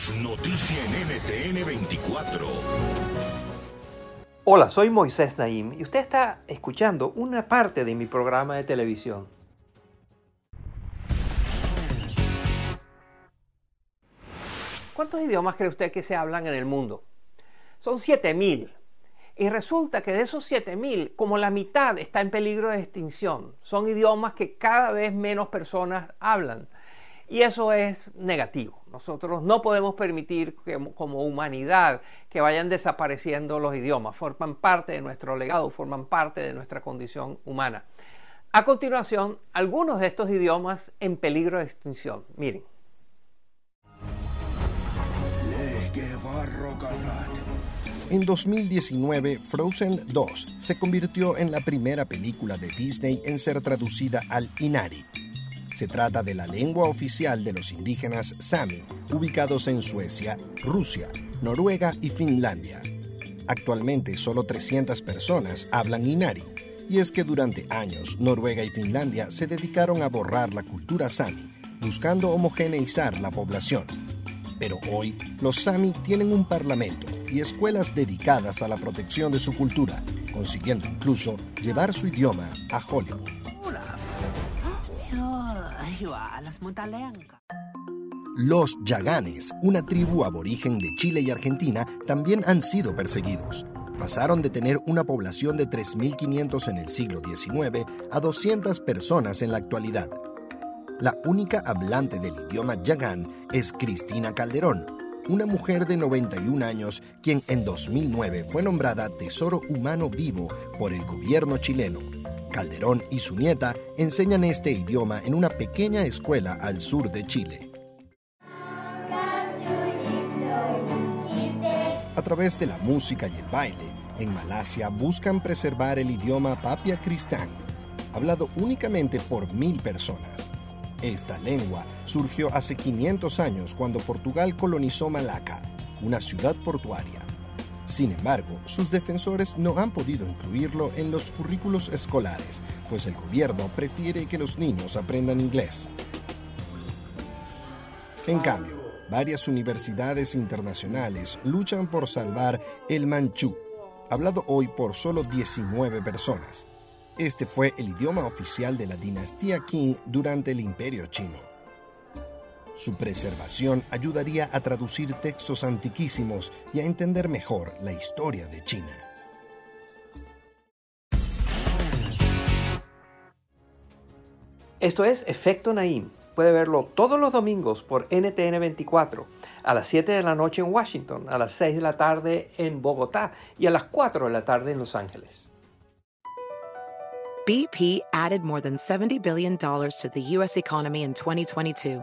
Es noticia en NTN 24. Hola, soy Moisés Naim y usted está escuchando una parte de mi programa de televisión. ¿Cuántos idiomas cree usted que se hablan en el mundo? Son 7000. Y resulta que de esos 7000, como la mitad está en peligro de extinción. Son idiomas que cada vez menos personas hablan. Y eso es negativo. Nosotros no podemos permitir que, como humanidad que vayan desapareciendo los idiomas. Forman parte de nuestro legado, forman parte de nuestra condición humana. A continuación, algunos de estos idiomas en peligro de extinción. Miren. En 2019, Frozen 2 se convirtió en la primera película de Disney en ser traducida al Inari. Se trata de la lengua oficial de los indígenas Sami, ubicados en Suecia, Rusia, Noruega y Finlandia. Actualmente solo 300 personas hablan Inari, y es que durante años Noruega y Finlandia se dedicaron a borrar la cultura Sami, buscando homogeneizar la población. Pero hoy los Sami tienen un parlamento y escuelas dedicadas a la protección de su cultura, consiguiendo incluso llevar su idioma a Hollywood. Los Yaganes, una tribu aborigen de Chile y Argentina, también han sido perseguidos. Pasaron de tener una población de 3.500 en el siglo XIX a 200 personas en la actualidad. La única hablante del idioma Yagán es Cristina Calderón, una mujer de 91 años quien en 2009 fue nombrada Tesoro Humano Vivo por el gobierno chileno. Calderón y su nieta enseñan este idioma en una pequeña escuela al sur de Chile. A través de la música y el baile, en Malasia buscan preservar el idioma Papia Cristán, hablado únicamente por mil personas. Esta lengua surgió hace 500 años cuando Portugal colonizó Malaca, una ciudad portuaria. Sin embargo, sus defensores no han podido incluirlo en los currículos escolares, pues el gobierno prefiere que los niños aprendan inglés. En cambio, varias universidades internacionales luchan por salvar el manchú, hablado hoy por solo 19 personas. Este fue el idioma oficial de la dinastía Qing durante el Imperio Chino. Su preservación ayudaría a traducir textos antiquísimos y a entender mejor la historia de China. Esto es Efecto Naim. Puede verlo todos los domingos por NTN 24, a las 7 de la noche en Washington, a las 6 de la tarde en Bogotá y a las 4 de la tarde en Los Ángeles. BP added more than $70 billion to the U.S. economy in 2022.